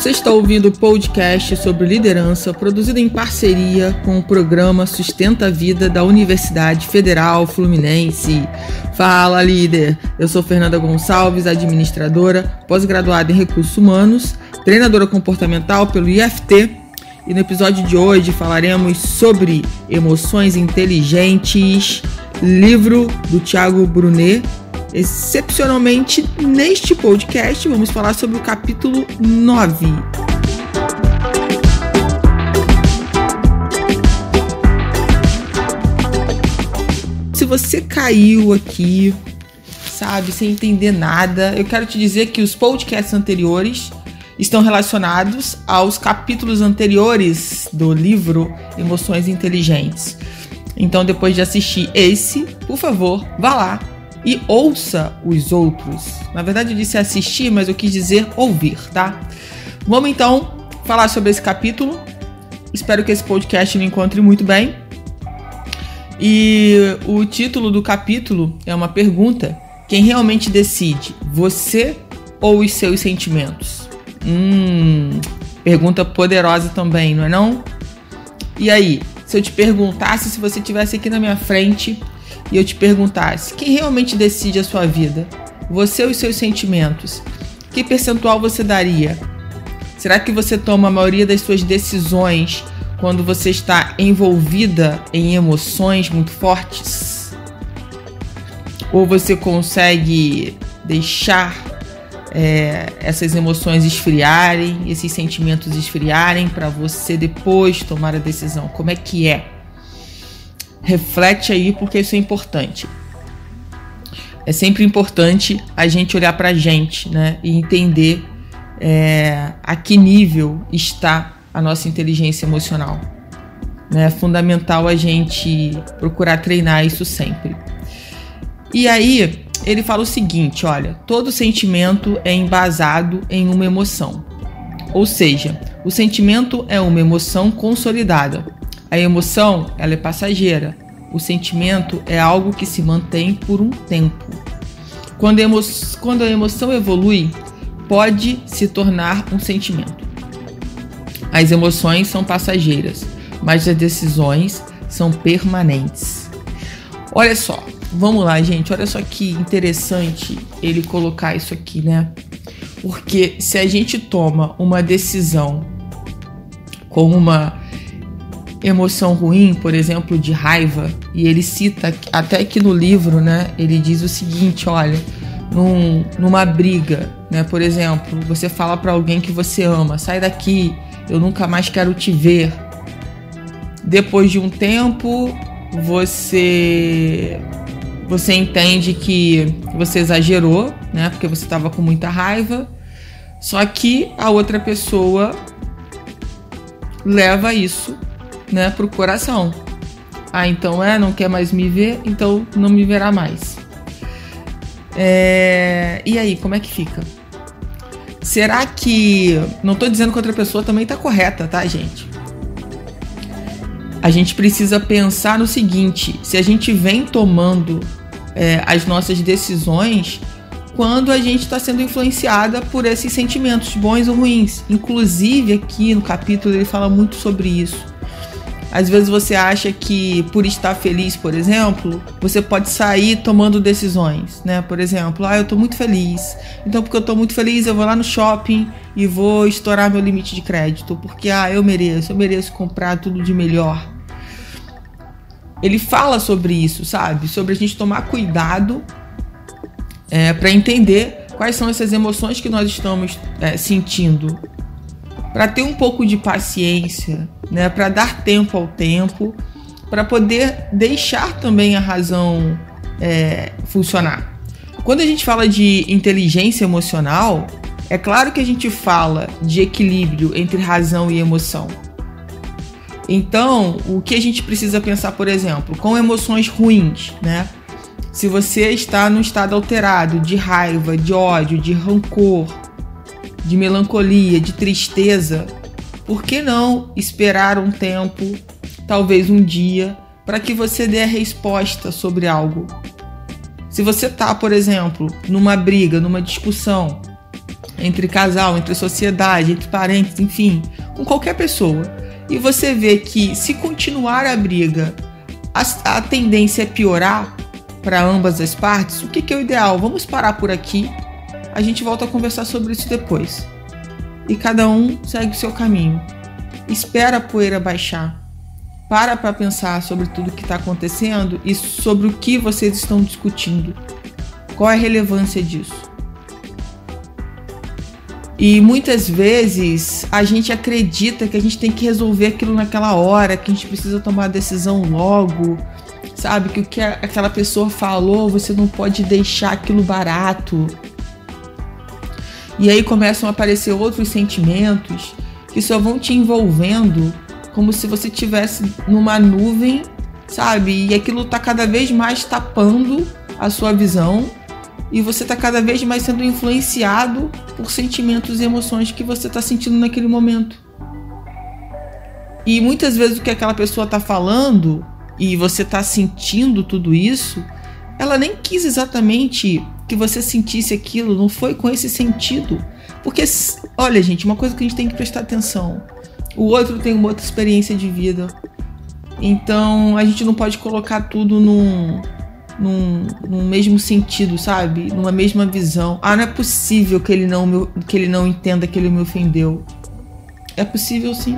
Você está ouvindo o podcast sobre liderança, produzido em parceria com o programa Sustenta a Vida da Universidade Federal Fluminense. Fala, líder! Eu sou Fernanda Gonçalves, administradora, pós-graduada em recursos humanos, treinadora comportamental pelo IFT. E no episódio de hoje falaremos sobre emoções inteligentes, livro do Thiago Brunet Excepcionalmente, neste podcast, vamos falar sobre o capítulo 9. Se você caiu aqui, sabe, sem entender nada, eu quero te dizer que os podcasts anteriores estão relacionados aos capítulos anteriores do livro Emoções Inteligentes. Então, depois de assistir esse, por favor, vá lá e ouça os outros. Na verdade, eu disse assistir, mas eu quis dizer ouvir, tá? Vamos então falar sobre esse capítulo. Espero que esse podcast me encontre muito bem. E o título do capítulo é uma pergunta: quem realmente decide, você ou os seus sentimentos? Hum, pergunta poderosa também, não é não? E aí, se eu te perguntasse se você tivesse aqui na minha frente e eu te perguntasse quem realmente decide a sua vida, você ou os seus sentimentos, que percentual você daria? Será que você toma a maioria das suas decisões quando você está envolvida em emoções muito fortes? Ou você consegue deixar é, essas emoções esfriarem, esses sentimentos esfriarem para você depois tomar a decisão? Como é que é? Reflete aí porque isso é importante. É sempre importante a gente olhar para a gente, né, e entender é, a que nível está a nossa inteligência emocional. Né? É fundamental a gente procurar treinar isso sempre. E aí ele fala o seguinte, olha, todo sentimento é embasado em uma emoção. Ou seja, o sentimento é uma emoção consolidada, a emoção, ela é passageira. O sentimento é algo que se mantém por um tempo. Quando a, emo quando a emoção evolui, pode se tornar um sentimento. As emoções são passageiras, mas as decisões são permanentes. Olha só, vamos lá, gente. Olha só que interessante ele colocar isso aqui, né? Porque se a gente toma uma decisão com uma emoção ruim, por exemplo, de raiva, e ele cita até que no livro, né, ele diz o seguinte, olha, num, numa briga, né, por exemplo, você fala para alguém que você ama, sai daqui, eu nunca mais quero te ver. Depois de um tempo, você você entende que você exagerou, né, porque você estava com muita raiva. Só que a outra pessoa leva isso né, pro coração. Ah, então é, não quer mais me ver, então não me verá mais. É... E aí, como é que fica? Será que. Não tô dizendo que outra pessoa também tá correta, tá, gente? A gente precisa pensar no seguinte: se a gente vem tomando é, as nossas decisões quando a gente está sendo influenciada por esses sentimentos bons ou ruins. Inclusive, aqui no capítulo ele fala muito sobre isso. Às vezes você acha que por estar feliz, por exemplo, você pode sair tomando decisões, né? Por exemplo, ah, eu tô muito feliz. Então, porque eu tô muito feliz, eu vou lá no shopping e vou estourar meu limite de crédito, porque ah, eu mereço, eu mereço comprar tudo de melhor. Ele fala sobre isso, sabe? Sobre a gente tomar cuidado é, para entender quais são essas emoções que nós estamos é, sentindo para ter um pouco de paciência, né, para dar tempo ao tempo, para poder deixar também a razão é, funcionar. Quando a gente fala de inteligência emocional, é claro que a gente fala de equilíbrio entre razão e emoção. Então, o que a gente precisa pensar, por exemplo, com emoções ruins, né? Se você está num estado alterado de raiva, de ódio, de rancor, de melancolia, de tristeza, por que não esperar um tempo, talvez um dia, para que você dê a resposta sobre algo? Se você tá, por exemplo, numa briga, numa discussão, entre casal, entre sociedade, entre parentes, enfim, com qualquer pessoa. E você vê que se continuar a briga, a, a tendência é piorar para ambas as partes, o que, que é o ideal? Vamos parar por aqui, a gente volta a conversar sobre isso depois. E cada um segue o seu caminho. Espera a poeira baixar. Para para pensar sobre tudo que está acontecendo e sobre o que vocês estão discutindo. Qual é a relevância disso? E muitas vezes a gente acredita que a gente tem que resolver aquilo naquela hora, que a gente precisa tomar a decisão logo, sabe? Que o que aquela pessoa falou, você não pode deixar aquilo barato. E aí começam a aparecer outros sentimentos que só vão te envolvendo como se você tivesse numa nuvem, sabe? E aquilo tá cada vez mais tapando a sua visão e você está cada vez mais sendo influenciado por sentimentos e emoções que você está sentindo naquele momento. E muitas vezes o que aquela pessoa está falando e você está sentindo tudo isso, ela nem quis exatamente que você sentisse aquilo, não foi com esse sentido. Porque, olha, gente, uma coisa que a gente tem que prestar atenção: o outro tem uma outra experiência de vida. Então a gente não pode colocar tudo num, num, num, mesmo sentido, sabe? Numa mesma visão. Ah, não é possível que ele não, me, que ele não entenda que ele me ofendeu. É possível sim.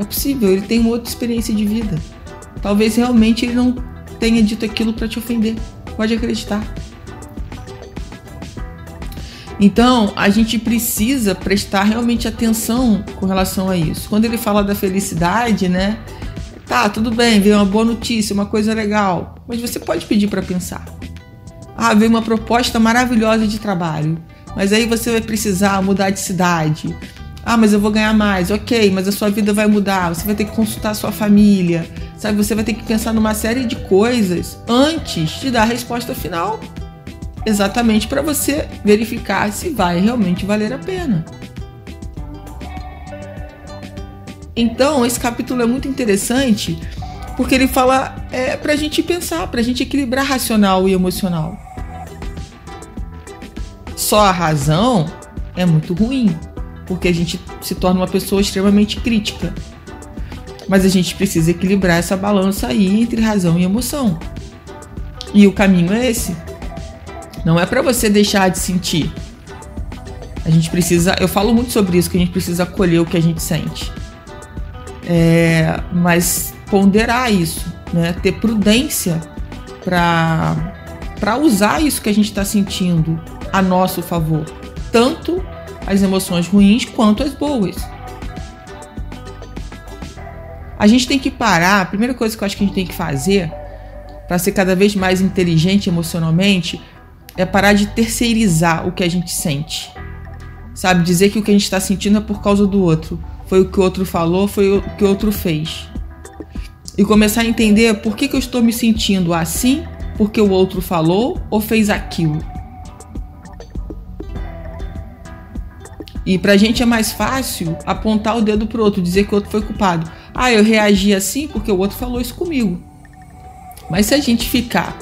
É possível, ele tem uma outra experiência de vida. Talvez realmente ele não tenha dito aquilo para te ofender. Pode acreditar. Então, a gente precisa prestar realmente atenção com relação a isso. Quando ele fala da felicidade, né? Tá, tudo bem, veio uma boa notícia, uma coisa legal, mas você pode pedir para pensar. Ah, veio uma proposta maravilhosa de trabalho, mas aí você vai precisar mudar de cidade. Ah, mas eu vou ganhar mais. Ok, mas a sua vida vai mudar. Você vai ter que consultar a sua família. Sabe, você vai ter que pensar numa série de coisas antes de dar a resposta final. Exatamente para você verificar se vai realmente valer a pena. Então, esse capítulo é muito interessante porque ele fala é, para a gente pensar, para a gente equilibrar racional e emocional. Só a razão é muito ruim, porque a gente se torna uma pessoa extremamente crítica. Mas a gente precisa equilibrar essa balança aí entre razão e emoção. E o caminho é esse. Não é para você deixar de sentir. A gente precisa, eu falo muito sobre isso, que a gente precisa acolher o que a gente sente. É, mas ponderar isso, né? ter prudência para usar isso que a gente está sentindo a nosso favor, tanto as emoções ruins quanto as boas. A gente tem que parar, a primeira coisa que eu acho que a gente tem que fazer para ser cada vez mais inteligente emocionalmente é parar de terceirizar o que a gente sente. Sabe, dizer que o que a gente está sentindo é por causa do outro foi o que o outro falou, foi o que o outro fez. E começar a entender por que, que eu estou me sentindo assim, porque o outro falou ou fez aquilo. E pra gente é mais fácil apontar o dedo pro outro, dizer que o outro foi culpado. Ah, eu reagi assim porque o outro falou isso comigo. Mas se a gente ficar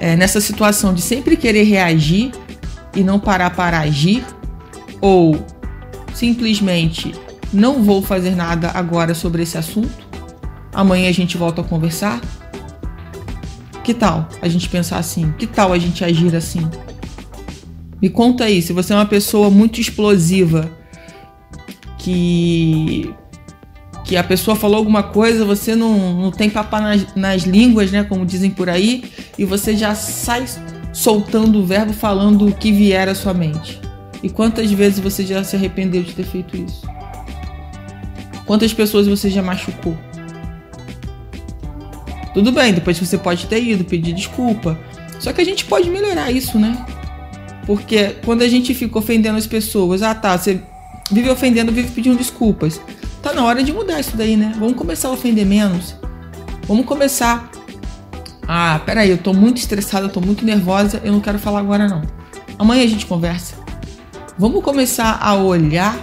é, nessa situação de sempre querer reagir e não parar para agir, ou simplesmente não vou fazer nada agora sobre esse assunto. Amanhã a gente volta a conversar. Que tal a gente pensar assim? Que tal a gente agir assim? Me conta aí, se você é uma pessoa muito explosiva, que que a pessoa falou alguma coisa, você não, não tem papá nas, nas línguas, né? Como dizem por aí, e você já sai soltando o verbo falando o que vier à sua mente. E quantas vezes você já se arrependeu de ter feito isso? Quantas pessoas você já machucou? Tudo bem, depois você pode ter ido pedir desculpa. Só que a gente pode melhorar isso, né? Porque quando a gente fica ofendendo as pessoas, ah tá, você vive ofendendo, vive pedindo desculpas. Tá na hora de mudar isso daí, né? Vamos começar a ofender menos. Vamos começar. Ah, peraí, eu tô muito estressada, eu tô muito nervosa, eu não quero falar agora não. Amanhã a gente conversa. Vamos começar a olhar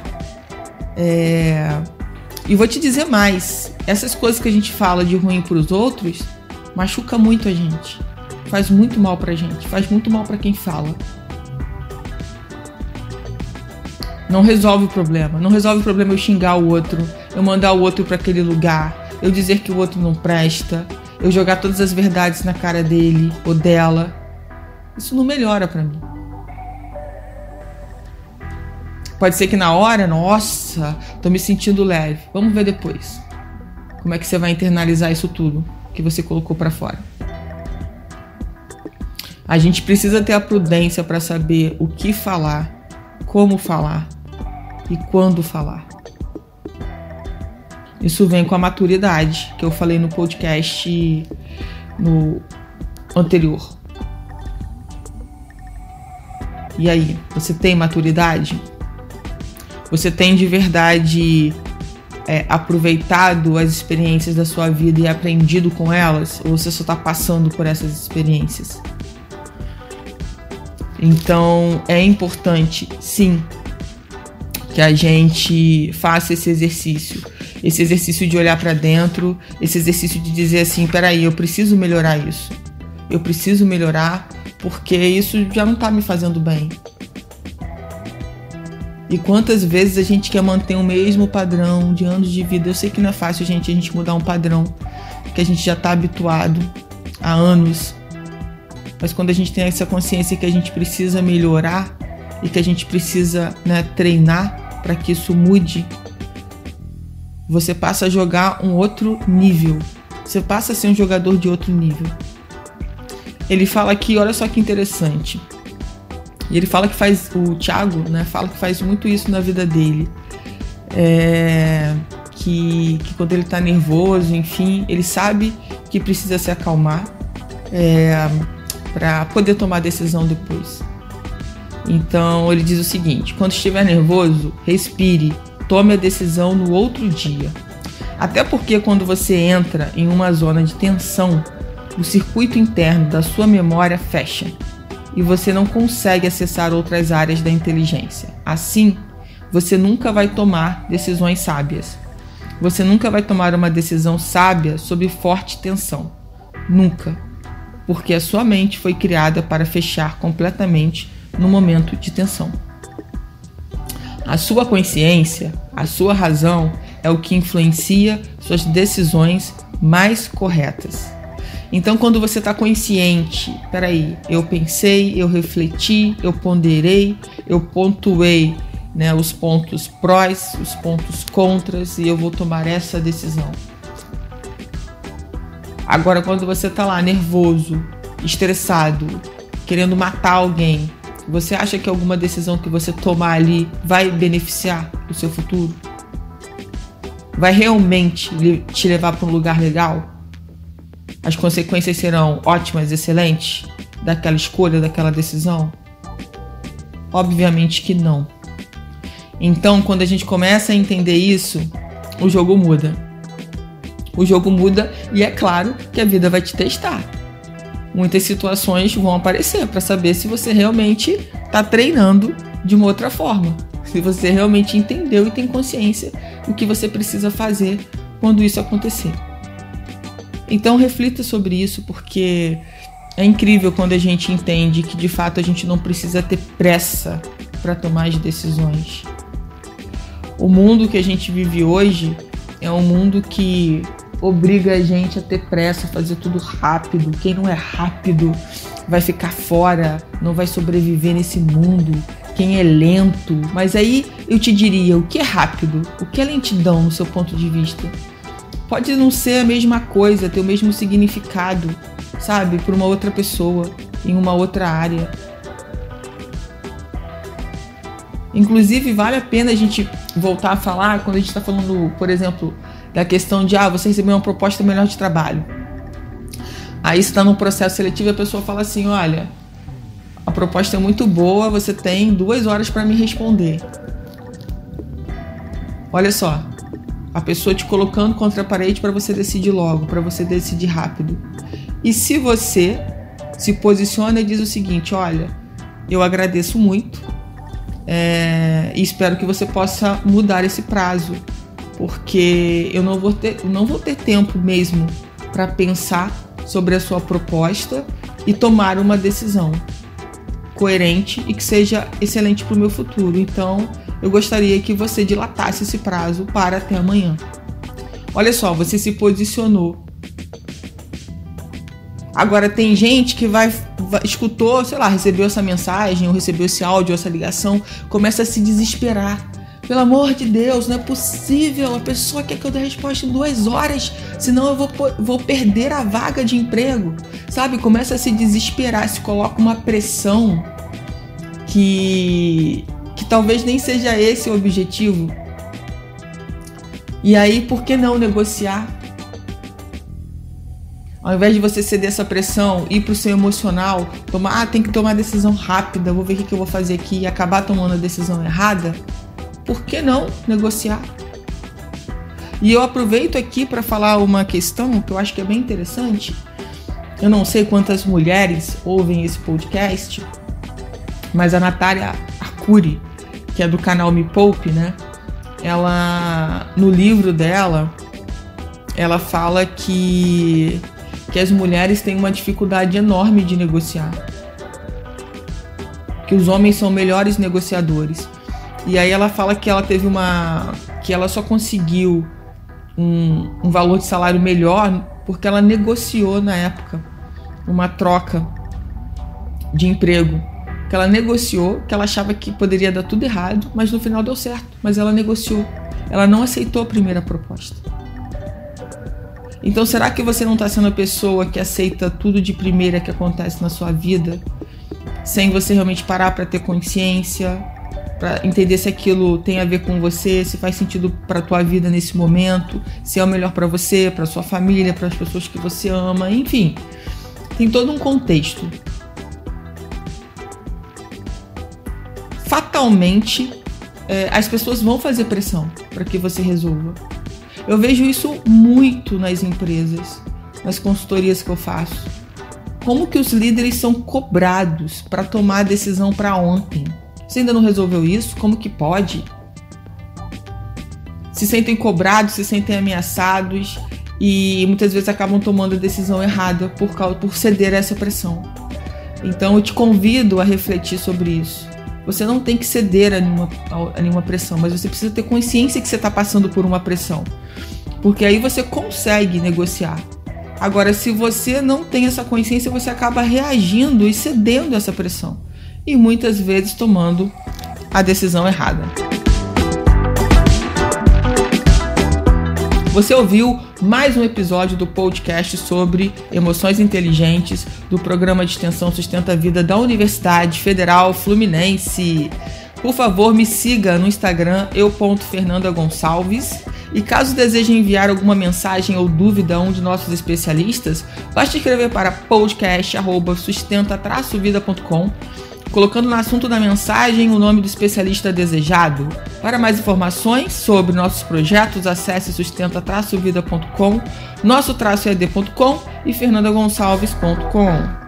é, e vou te dizer mais: essas coisas que a gente fala de ruim para os outros machuca muito a gente, faz muito mal para a gente, faz muito mal para quem fala. Não resolve o problema. Não resolve o problema eu xingar o outro, eu mandar o outro para aquele lugar, eu dizer que o outro não presta, eu jogar todas as verdades na cara dele ou dela. Isso não melhora para mim. Pode ser que na hora, nossa, tô me sentindo leve. Vamos ver depois. Como é que você vai internalizar isso tudo que você colocou para fora? A gente precisa ter a prudência para saber o que falar, como falar e quando falar. Isso vem com a maturidade que eu falei no podcast no anterior. E aí, você tem maturidade? Você tem de verdade é, aproveitado as experiências da sua vida e aprendido com elas? Ou você só está passando por essas experiências? Então é importante, sim, que a gente faça esse exercício. Esse exercício de olhar para dentro, esse exercício de dizer assim: peraí, eu preciso melhorar isso. Eu preciso melhorar porque isso já não está me fazendo bem. E quantas vezes a gente quer manter o mesmo padrão de anos de vida? Eu sei que não é fácil, gente, a gente mudar um padrão que a gente já está habituado há anos. Mas quando a gente tem essa consciência que a gente precisa melhorar e que a gente precisa né, treinar para que isso mude, você passa a jogar um outro nível. Você passa a ser um jogador de outro nível. Ele fala aqui, olha só que interessante. E ele fala que faz, o Thiago, né, fala que faz muito isso na vida dele. É, que, que quando ele tá nervoso, enfim, ele sabe que precisa se acalmar é, para poder tomar decisão depois. Então ele diz o seguinte: quando estiver nervoso, respire, tome a decisão no outro dia. Até porque quando você entra em uma zona de tensão, o circuito interno da sua memória fecha e você não consegue acessar outras áreas da inteligência. Assim, você nunca vai tomar decisões sábias. Você nunca vai tomar uma decisão sábia sob forte tensão. Nunca. Porque a sua mente foi criada para fechar completamente no momento de tensão. A sua consciência, a sua razão é o que influencia suas decisões mais corretas. Então, quando você está consciente, peraí, eu pensei, eu refleti, eu ponderei, eu pontuei né, os pontos prós, os pontos contras e eu vou tomar essa decisão. Agora, quando você está lá nervoso, estressado, querendo matar alguém, você acha que alguma decisão que você tomar ali vai beneficiar o seu futuro? Vai realmente te levar para um lugar legal? as consequências serão ótimas, excelentes daquela escolha, daquela decisão? Obviamente que não. Então, quando a gente começa a entender isso, o jogo muda. O jogo muda e é claro que a vida vai te testar. Muitas situações vão aparecer para saber se você realmente está treinando de uma outra forma. Se você realmente entendeu e tem consciência do que você precisa fazer quando isso acontecer. Então reflita sobre isso, porque é incrível quando a gente entende que de fato a gente não precisa ter pressa para tomar as decisões. O mundo que a gente vive hoje é um mundo que obriga a gente a ter pressa, a fazer tudo rápido. Quem não é rápido vai ficar fora, não vai sobreviver nesse mundo. Quem é lento. Mas aí eu te diria: o que é rápido? O que é lentidão no seu ponto de vista? pode não ser a mesma coisa, ter o mesmo significado, sabe, para uma outra pessoa, em uma outra área. Inclusive, vale a pena a gente voltar a falar quando a gente está falando, por exemplo, da questão de ah, você recebeu uma proposta melhor de trabalho. Aí está no processo seletivo a pessoa fala assim: olha, a proposta é muito boa, você tem duas horas para me responder. Olha só, a pessoa te colocando contra a parede para você decidir logo, para você decidir rápido. E se você se posiciona e diz o seguinte: olha, eu agradeço muito é, e espero que você possa mudar esse prazo, porque eu não vou ter, não vou ter tempo mesmo para pensar sobre a sua proposta e tomar uma decisão coerente e que seja excelente para o meu futuro. Então, eu gostaria que você dilatasse esse prazo para até amanhã. Olha só, você se posicionou. Agora tem gente que vai, vai, escutou, sei lá, recebeu essa mensagem ou recebeu esse áudio, essa ligação, começa a se desesperar. Pelo amor de Deus, não é possível. A pessoa quer que eu dê resposta em duas horas, senão eu vou, vou perder a vaga de emprego. Sabe? Começa a se desesperar, se coloca uma pressão que, que talvez nem seja esse o objetivo. E aí, por que não negociar? Ao invés de você ceder essa pressão, ir para o seu emocional, tomar, ah, tem que tomar decisão rápida, vou ver o que eu vou fazer aqui e acabar tomando a decisão errada, por que não negociar? E eu aproveito aqui para falar uma questão que eu acho que é bem interessante. Eu não sei quantas mulheres ouvem esse podcast, mas a Natália Arcuri, que é do canal Me Poupe, né? Ela, no livro dela, ela fala que que as mulheres têm uma dificuldade enorme de negociar. Que os homens são melhores negociadores. E aí ela fala que ela teve uma. que ela só conseguiu um, um valor de salário melhor porque ela negociou na época uma troca de emprego. Que ela negociou, que ela achava que poderia dar tudo errado, mas no final deu certo. Mas ela negociou. Ela não aceitou a primeira proposta. Então, será que você não está sendo a pessoa que aceita tudo de primeira que acontece na sua vida, sem você realmente parar para ter consciência, para entender se aquilo tem a ver com você, se faz sentido para tua vida nesse momento, se é o melhor para você, para sua família, para as pessoas que você ama, enfim, tem todo um contexto. Fatalmente, é, as pessoas vão fazer pressão para que você resolva. Eu vejo isso muito nas empresas, nas consultorias que eu faço. Como que os líderes são cobrados para tomar a decisão para ontem? Você ainda não resolveu isso? Como que pode? Se sentem cobrados, se sentem ameaçados e muitas vezes acabam tomando a decisão errada por, causa, por ceder a essa pressão. Então eu te convido a refletir sobre isso. Você não tem que ceder a nenhuma, a nenhuma pressão, mas você precisa ter consciência que você está passando por uma pressão. Porque aí você consegue negociar. Agora, se você não tem essa consciência, você acaba reagindo e cedendo essa pressão. E muitas vezes tomando a decisão errada. Você ouviu mais um episódio do podcast sobre emoções inteligentes do programa de extensão Sustenta a Vida da Universidade Federal Fluminense. Por favor, me siga no Instagram eu.fernandagonçalves e caso deseje enviar alguma mensagem ou dúvida a um de nossos especialistas, basta escrever para podcast@sustenta-vida.com, colocando no assunto da mensagem o nome do especialista desejado. Para mais informações sobre nossos projetos, acesse sustenta-vida.com, nosso-ed.com e fernandagonçalves.com.